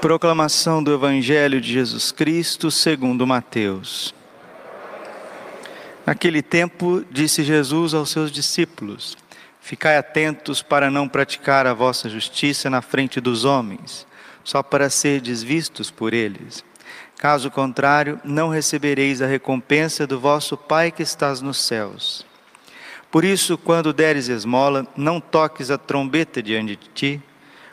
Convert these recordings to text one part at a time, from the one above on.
Proclamação do Evangelho de Jesus Cristo segundo Mateus. Naquele tempo, disse Jesus aos seus discípulos: Ficai atentos para não praticar a vossa justiça na frente dos homens, só para serdes vistos por eles. Caso contrário, não recebereis a recompensa do vosso Pai que estás nos céus. Por isso, quando deres esmola, não toques a trombeta diante de ti,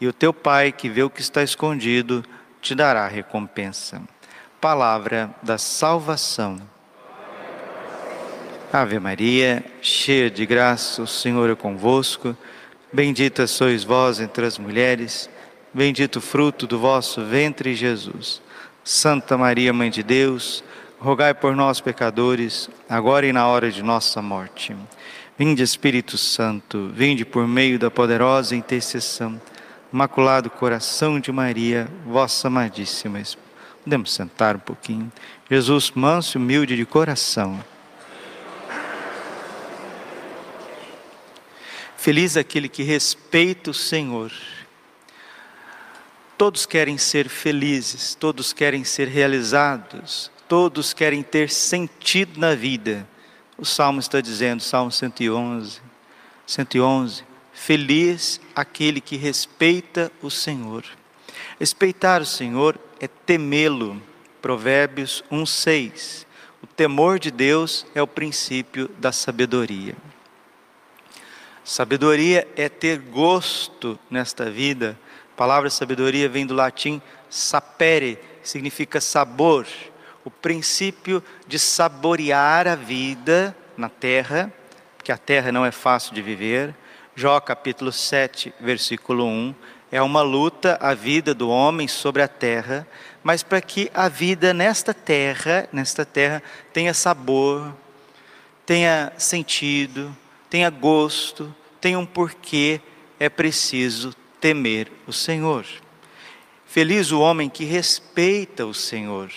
e o teu Pai que vê o que está escondido te dará recompensa. Palavra da salvação. Ave Maria, cheia de graça, o Senhor é convosco. Bendita sois vós entre as mulheres, bendito o fruto do vosso ventre, Jesus. Santa Maria, Mãe de Deus, rogai por nós, pecadores, agora e na hora de nossa morte. Vinde, Espírito Santo, vinde por meio da poderosa intercessão Imaculado Coração de Maria, vossa amadíssima. Podemos sentar um pouquinho. Jesus, manso e humilde de coração. Feliz aquele que respeita o Senhor. Todos querem ser felizes, todos querem ser realizados, todos querem ter sentido na vida. O Salmo está dizendo, Salmo 111, 111, Feliz aquele que respeita o Senhor. Respeitar o Senhor é temê-lo. Provérbios 1:6. O temor de Deus é o princípio da sabedoria. Sabedoria é ter gosto nesta vida. A palavra sabedoria vem do latim sapere, significa sabor. O princípio de saborear a vida na terra, porque a terra não é fácil de viver Jó capítulo 7, versículo 1, é uma luta a vida do homem sobre a terra, mas para que a vida nesta terra, nesta terra tenha sabor, tenha sentido, tenha gosto, tenha um porquê, é preciso temer o Senhor. Feliz o homem que respeita o Senhor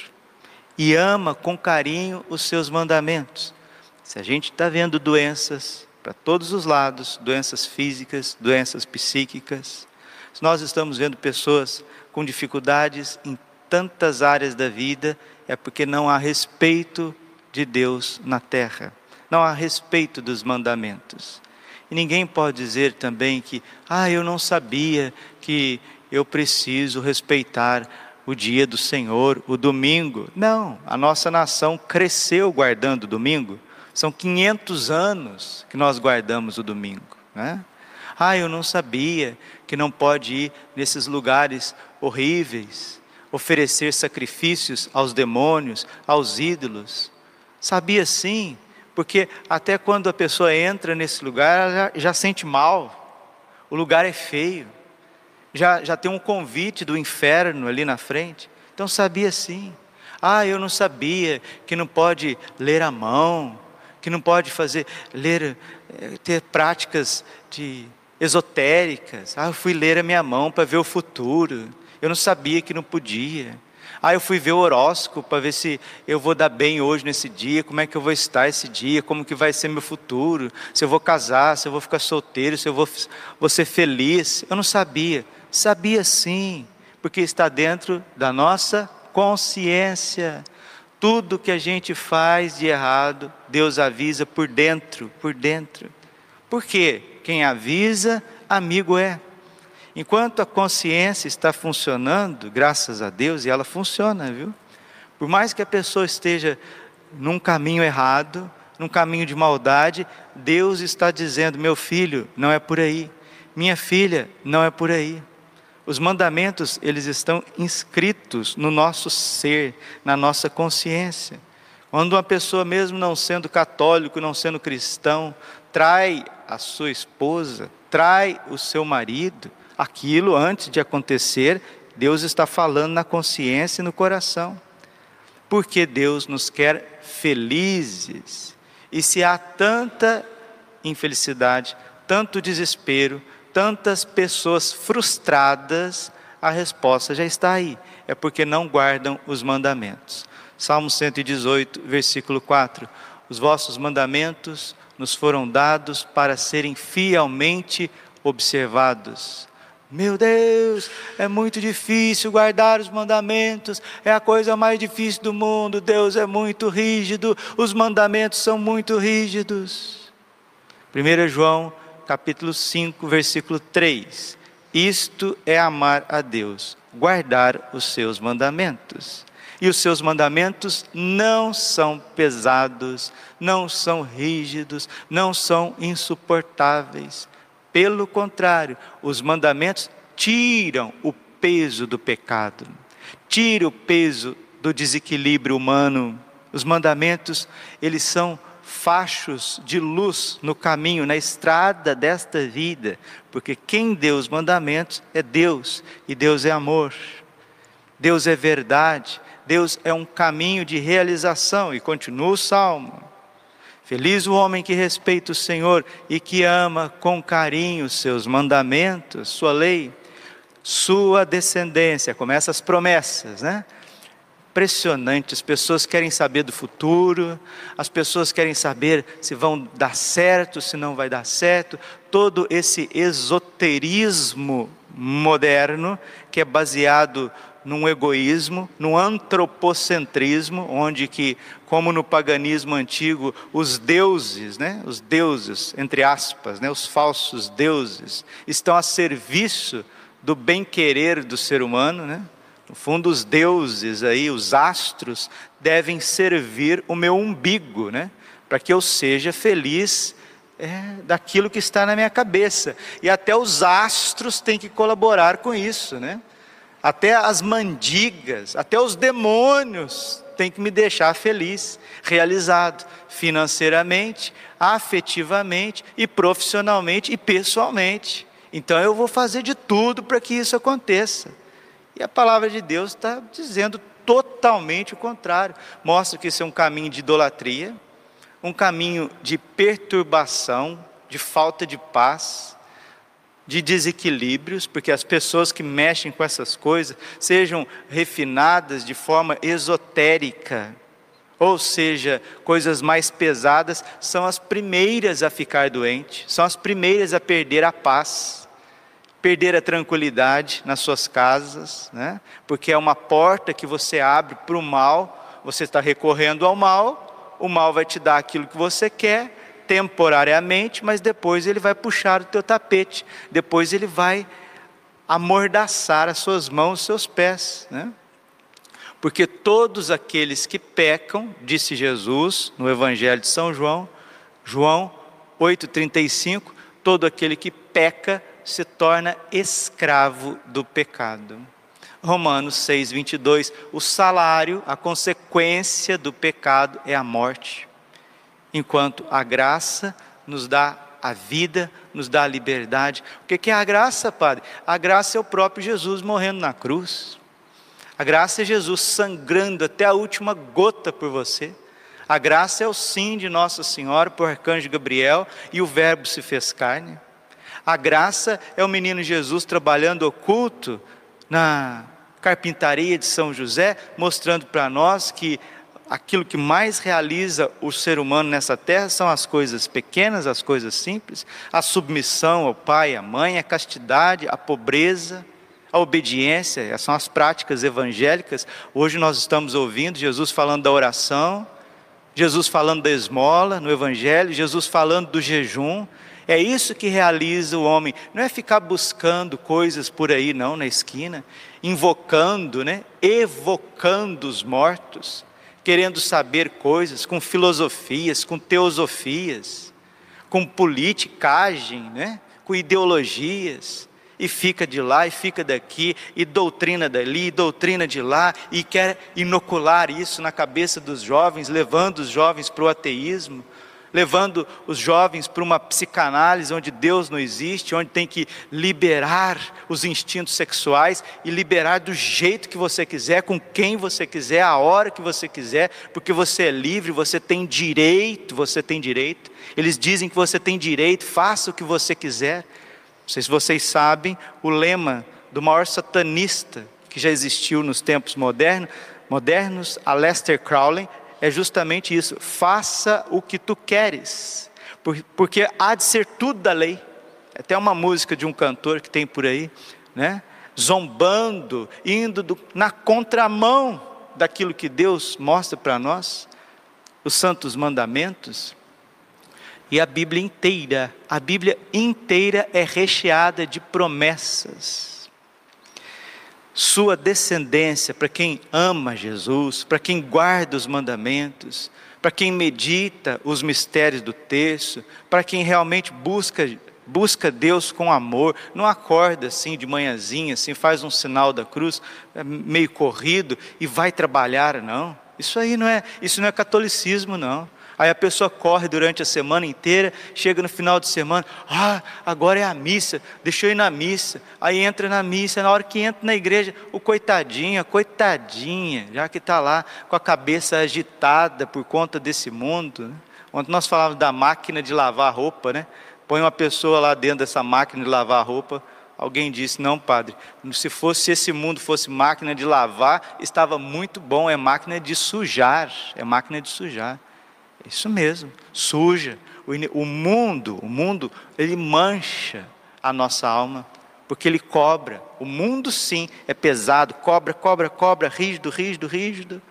e ama com carinho os seus mandamentos. Se a gente está vendo doenças, para todos os lados, doenças físicas, doenças psíquicas. Nós estamos vendo pessoas com dificuldades em tantas áreas da vida, é porque não há respeito de Deus na terra, não há respeito dos mandamentos. E ninguém pode dizer também que, ah, eu não sabia que eu preciso respeitar o dia do Senhor, o domingo. Não, a nossa nação cresceu guardando o domingo. São 500 anos que nós guardamos o domingo. Né? Ah, eu não sabia que não pode ir nesses lugares horríveis, oferecer sacrifícios aos demônios, aos ídolos. Sabia sim, porque até quando a pessoa entra nesse lugar, ela já, já sente mal. O lugar é feio. Já, já tem um convite do inferno ali na frente. Então sabia sim. Ah, eu não sabia que não pode ler a mão, que não pode fazer, ler, eh, ter práticas de esotéricas. Ah, eu fui ler a minha mão para ver o futuro. Eu não sabia que não podia. Ah, eu fui ver o horóscopo para ver se eu vou dar bem hoje nesse dia, como é que eu vou estar esse dia, como que vai ser meu futuro, se eu vou casar, se eu vou ficar solteiro, se eu vou, vou ser feliz. Eu não sabia. Sabia sim, porque está dentro da nossa consciência. Tudo que a gente faz de errado, Deus avisa por dentro, por dentro. Por quê? Quem avisa, amigo é. Enquanto a consciência está funcionando, graças a Deus, e ela funciona, viu? Por mais que a pessoa esteja num caminho errado, num caminho de maldade, Deus está dizendo: meu filho, não é por aí. Minha filha, não é por aí. Os mandamentos, eles estão inscritos no nosso ser, na nossa consciência. Quando uma pessoa, mesmo não sendo católico, não sendo cristão, trai a sua esposa, trai o seu marido, aquilo antes de acontecer, Deus está falando na consciência e no coração. Porque Deus nos quer felizes. E se há tanta infelicidade, tanto desespero, tantas pessoas frustradas, a resposta já está aí. É porque não guardam os mandamentos. Salmo 118, versículo 4: Os vossos mandamentos nos foram dados para serem fielmente observados. Meu Deus, é muito difícil guardar os mandamentos, é a coisa mais difícil do mundo. Deus é muito rígido, os mandamentos são muito rígidos. 1 João, capítulo 5, versículo 3. Isto é amar a Deus, guardar os seus mandamentos. E os seus mandamentos não são pesados, não são rígidos, não são insuportáveis pelo contrário, os mandamentos tiram o peso do pecado, tiram o peso do desequilíbrio humano. Os mandamentos, eles são fachos de luz no caminho, na estrada desta vida, porque quem deu os mandamentos é Deus, e Deus é amor. Deus é verdade, Deus é um caminho de realização, e continua o salmo. Feliz o homem que respeita o Senhor e que ama com carinho os seus mandamentos, sua lei, sua descendência, começa as promessas, né? Impressionante, as pessoas querem saber do futuro, as pessoas querem saber se vão dar certo, se não vai dar certo, todo esse esoterismo moderno que é baseado num egoísmo, num antropocentrismo, onde que, como no paganismo antigo, os deuses, né, os deuses, entre aspas, né, os falsos deuses, estão a serviço do bem-querer do ser humano, né? No fundo, os deuses aí, os astros, devem servir o meu umbigo, né? Para que eu seja feliz é, daquilo que está na minha cabeça. E até os astros têm que colaborar com isso, né? até as mandigas, até os demônios têm que me deixar feliz, realizado financeiramente, afetivamente e profissionalmente e pessoalmente. Então eu vou fazer de tudo para que isso aconteça. E a palavra de Deus está dizendo totalmente o contrário. Mostra que isso é um caminho de idolatria, um caminho de perturbação, de falta de paz de desequilíbrios, porque as pessoas que mexem com essas coisas sejam refinadas de forma esotérica, ou seja, coisas mais pesadas, são as primeiras a ficar doentes, são as primeiras a perder a paz, perder a tranquilidade nas suas casas, né? porque é uma porta que você abre para o mal, você está recorrendo ao mal, o mal vai te dar aquilo que você quer, temporariamente, mas depois ele vai puxar o teu tapete, depois ele vai amordaçar as suas mãos, os seus pés, né? Porque todos aqueles que pecam, disse Jesus no Evangelho de São João, João 8,35, todo aquele que peca se torna escravo do pecado. Romanos 6, 22, o salário, a consequência do pecado é a morte enquanto a graça nos dá a vida, nos dá a liberdade. O que é a graça, Padre? A graça é o próprio Jesus morrendo na cruz. A graça é Jesus sangrando até a última gota por você. A graça é o sim de Nossa Senhora por arcanjo Gabriel e o Verbo se fez carne. A graça é o menino Jesus trabalhando oculto na carpintaria de São José, mostrando para nós que aquilo que mais realiza o ser humano nessa terra são as coisas pequenas, as coisas simples, a submissão ao pai, à mãe, a castidade, a pobreza, a obediência, são as práticas evangélicas. Hoje nós estamos ouvindo Jesus falando da oração, Jesus falando da esmola no evangelho, Jesus falando do jejum. É isso que realiza o homem, não é ficar buscando coisas por aí não na esquina, invocando, né, evocando os mortos querendo saber coisas, com filosofias, com teosofias, com politicagem, né? com ideologias, e fica de lá e fica daqui, e doutrina dali, e doutrina de lá, e quer inocular isso na cabeça dos jovens, levando os jovens para o ateísmo, levando os jovens para uma psicanálise onde Deus não existe, onde tem que liberar os instintos sexuais e liberar do jeito que você quiser, com quem você quiser, a hora que você quiser, porque você é livre, você tem direito, você tem direito. Eles dizem que você tem direito, faça o que você quiser. Não sei se vocês sabem o lema do maior satanista que já existiu nos tempos modernos, modernos, Aleister Crowley, é justamente isso: faça o que tu queres, porque há de ser tudo da lei. Até uma música de um cantor que tem por aí, né? Zombando, indo do, na contramão daquilo que Deus mostra para nós, os santos mandamentos. E a Bíblia inteira, a Bíblia inteira é recheada de promessas sua descendência, para quem ama Jesus, para quem guarda os mandamentos, para quem medita os mistérios do texto, para quem realmente busca busca Deus com amor, não acorda assim de manhãzinha, assim faz um sinal da cruz, é meio corrido e vai trabalhar, não. Isso aí não é, isso não é catolicismo não. Aí a pessoa corre durante a semana inteira, chega no final de semana, ah, agora é a missa, deixa eu ir na missa. Aí entra na missa, na hora que entra na igreja, o coitadinho, a coitadinha, já que está lá com a cabeça agitada por conta desse mundo. Né? Ontem nós falávamos da máquina de lavar roupa, né? Põe uma pessoa lá dentro dessa máquina de lavar roupa, Alguém disse: Não, padre, se fosse se esse mundo fosse máquina de lavar, estava muito bom. É máquina de sujar, é máquina de sujar. Isso mesmo, suja. O mundo, o mundo, ele mancha a nossa alma, porque ele cobra. O mundo sim é pesado, cobra, cobra, cobra, rígido, rígido, rígido.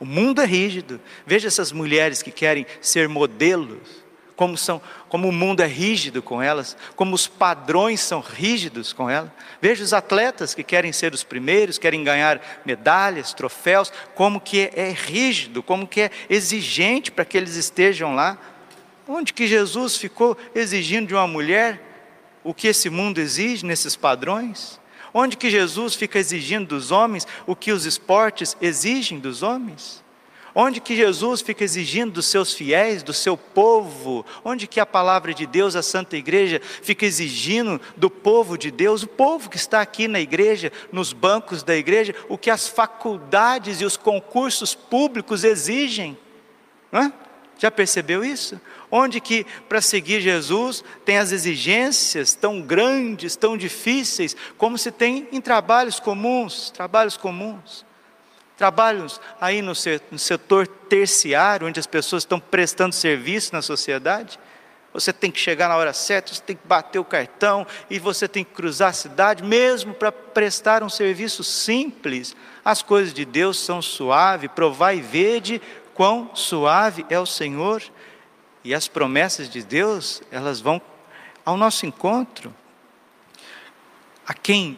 O mundo é rígido. Veja essas mulheres que querem ser modelos como, são, como o mundo é rígido com elas, como os padrões são rígidos com elas. Veja os atletas que querem ser os primeiros, querem ganhar medalhas, troféus, como que é, é rígido, como que é exigente para que eles estejam lá. Onde que Jesus ficou exigindo de uma mulher o que esse mundo exige nesses padrões? Onde que Jesus fica exigindo dos homens o que os esportes exigem dos homens? Onde que Jesus fica exigindo dos seus fiéis, do seu povo? Onde que a palavra de Deus, a Santa Igreja, fica exigindo do povo de Deus, o povo que está aqui na igreja, nos bancos da igreja, o que as faculdades e os concursos públicos exigem? Já percebeu isso? Onde que para seguir Jesus tem as exigências tão grandes, tão difíceis, como se tem em trabalhos comuns, trabalhos comuns trabalhos aí no setor terciário, onde as pessoas estão prestando serviço na sociedade. Você tem que chegar na hora certa, você tem que bater o cartão e você tem que cruzar a cidade, mesmo para prestar um serviço simples. As coisas de Deus são suaves, provai e vede quão suave é o Senhor. E as promessas de Deus, elas vão ao nosso encontro. A quem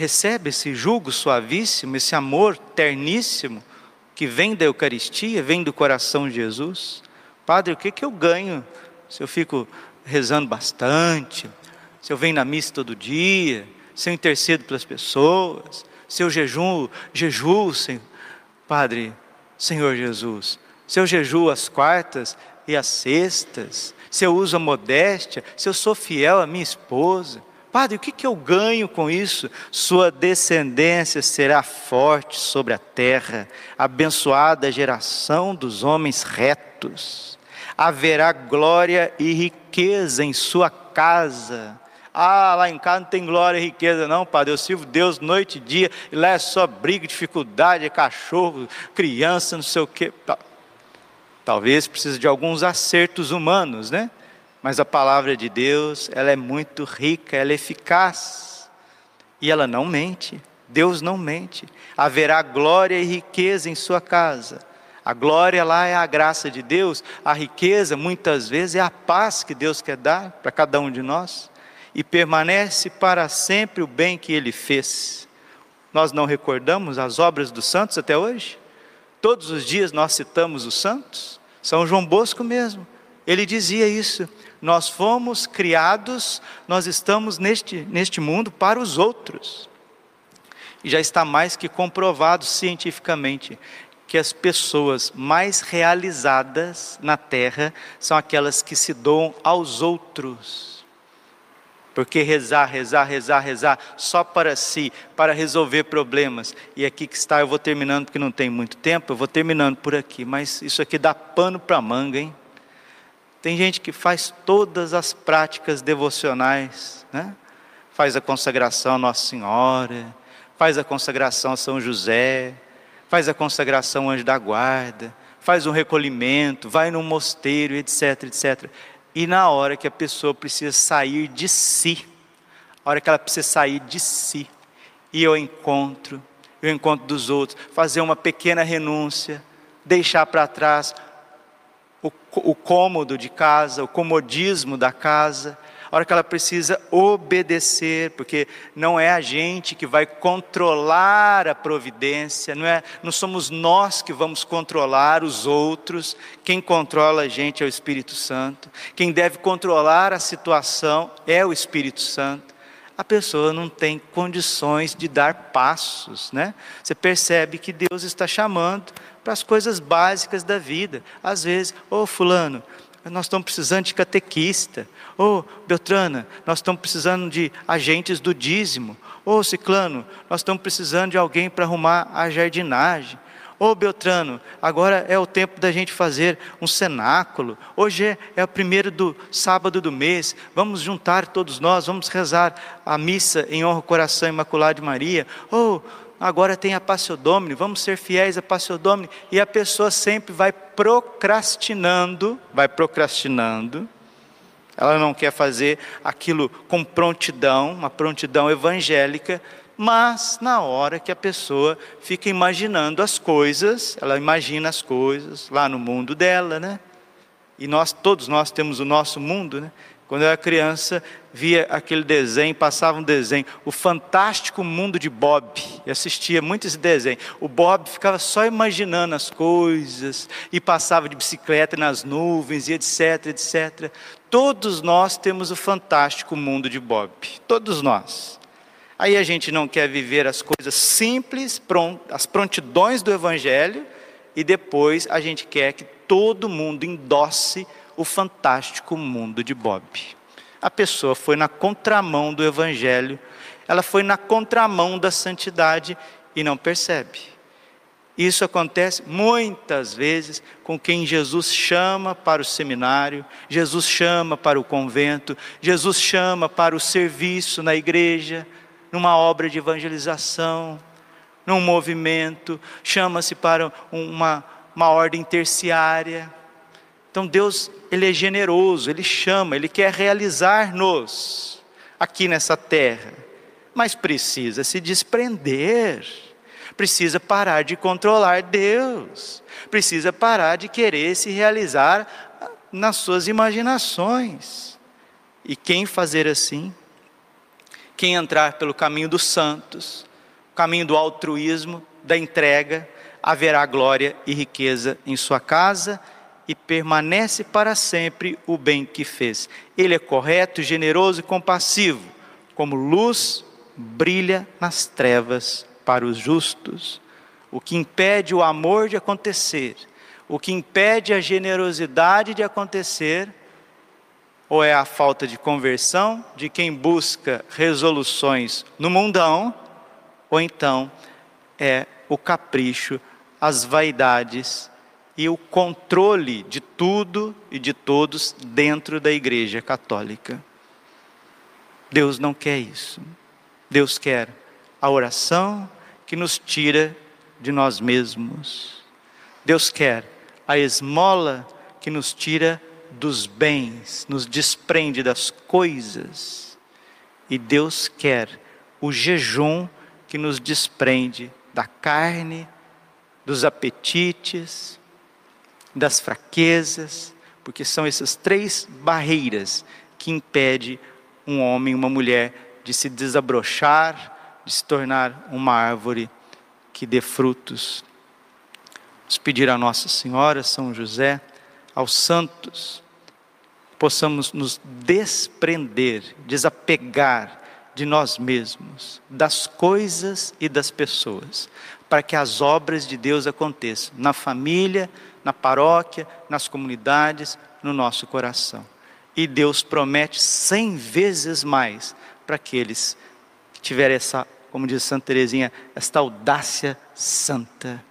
recebe esse jugo suavíssimo, esse amor terníssimo que vem da Eucaristia, vem do coração de Jesus. Padre, o que, que eu ganho se eu fico rezando bastante, se eu venho na missa todo dia, se eu intercedo pelas pessoas, se eu jejuo, jejuo, Senhor. Padre, Senhor Jesus, se eu jejuo as quartas e as sextas, se eu uso a modéstia, se eu sou fiel à minha esposa, Padre, o que, que eu ganho com isso? Sua descendência será forte sobre a terra, abençoada a geração dos homens retos. Haverá glória e riqueza em sua casa, Ah, lá em casa não tem glória e riqueza, não, Padre. Eu sirvo Deus noite e dia, e lá é só briga, dificuldade, é cachorro, criança, não sei o quê. Talvez precise de alguns acertos humanos, né? Mas a palavra de Deus, ela é muito rica, ela é eficaz. E ela não mente. Deus não mente. Haverá glória e riqueza em sua casa. A glória lá é a graça de Deus, a riqueza muitas vezes é a paz que Deus quer dar para cada um de nós e permanece para sempre o bem que ele fez. Nós não recordamos as obras dos santos até hoje? Todos os dias nós citamos os santos. São João Bosco mesmo. Ele dizia isso. Nós fomos criados, nós estamos neste, neste mundo para os outros. E já está mais que comprovado cientificamente que as pessoas mais realizadas na terra são aquelas que se doam aos outros porque rezar, rezar, rezar, rezar só para si, para resolver problemas. E aqui que está, eu vou terminando porque não tem muito tempo, eu vou terminando por aqui, mas isso aqui dá pano para manga, hein? Tem gente que faz todas as práticas devocionais, né? Faz a consagração a Nossa Senhora, faz a consagração a São José, faz a consagração ao Anjo da Guarda, faz um recolhimento, vai num mosteiro, etc, etc. E na hora que a pessoa precisa sair de si, a hora que ela precisa sair de si, e eu encontro, eu encontro dos outros, fazer uma pequena renúncia, deixar para trás o, cômodo de casa, o comodismo da casa, a hora que ela precisa obedecer, porque não é a gente que vai controlar a providência, não, é, não somos nós que vamos controlar os outros, quem controla a gente é o Espírito Santo, quem deve controlar a situação é o Espírito Santo. A pessoa não tem condições de dar passos, né? Você percebe que Deus está chamando para as coisas básicas da vida. Às vezes, ô oh, fulano, nós estamos precisando de catequista. Ô, oh, Beltrana, nós estamos precisando de agentes do dízimo. Ô, oh, Ciclano, nós estamos precisando de alguém para arrumar a jardinagem. Ô, oh, Beltrano, agora é o tempo da gente fazer um cenáculo. Hoje é, é o primeiro do sábado do mês. Vamos juntar todos nós, vamos rezar a missa em honra ao coração imaculado de Maria. Ô, agora tem a Passio Domini, vamos ser fiéis a Passio Domini, e a pessoa sempre vai procrastinando, vai procrastinando, ela não quer fazer aquilo com prontidão, uma prontidão evangélica, mas na hora que a pessoa fica imaginando as coisas, ela imagina as coisas lá no mundo dela, né? E nós, todos nós temos o nosso mundo, né? Quando eu era criança, via aquele desenho, passava um desenho, o fantástico mundo de Bob. E assistia muito esse desenho. O Bob ficava só imaginando as coisas e passava de bicicleta nas nuvens e etc, etc. Todos nós temos o fantástico mundo de Bob. Todos nós. Aí a gente não quer viver as coisas simples, as prontidões do evangelho, e depois a gente quer que todo mundo endosse o fantástico mundo de Bob. A pessoa foi na contramão do Evangelho, ela foi na contramão da santidade e não percebe. Isso acontece muitas vezes com quem Jesus chama para o seminário, Jesus chama para o convento, Jesus chama para o serviço na igreja, numa obra de evangelização, num movimento, chama-se para uma, uma ordem terciária. Então Deus, Ele é generoso, Ele chama, Ele quer realizar-nos aqui nessa terra, mas precisa se desprender, precisa parar de controlar Deus, precisa parar de querer se realizar nas suas imaginações. E quem fazer assim? Quem entrar pelo caminho dos santos, caminho do altruísmo, da entrega, haverá glória e riqueza em sua casa e permanece para sempre o bem que fez. Ele é correto, generoso e compassivo, como luz brilha nas trevas para os justos. O que impede o amor de acontecer, o que impede a generosidade de acontecer, ou é a falta de conversão de quem busca resoluções no mundão, ou então é o capricho, as vaidades e o controle de tudo e de todos dentro da Igreja Católica. Deus não quer isso. Deus quer a oração que nos tira de nós mesmos. Deus quer a esmola que nos tira dos bens, nos desprende das coisas. E Deus quer o jejum que nos desprende da carne, dos apetites, das fraquezas, porque são essas três barreiras que impedem um homem, uma mulher de se desabrochar, de se tornar uma árvore que dê frutos. Vamos pedir a Nossa Senhora, São José, aos santos, possamos nos desprender, desapegar de nós mesmos, das coisas e das pessoas, para que as obras de Deus aconteçam na família, na paróquia, nas comunidades, no nosso coração. E Deus promete cem vezes mais para aqueles que tiverem essa, como diz Santa Teresinha, esta audácia santa.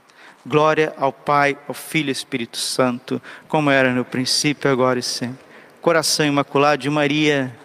Glória ao Pai, ao Filho e Espírito Santo, como era no princípio, agora e sempre. Coração imaculado de Maria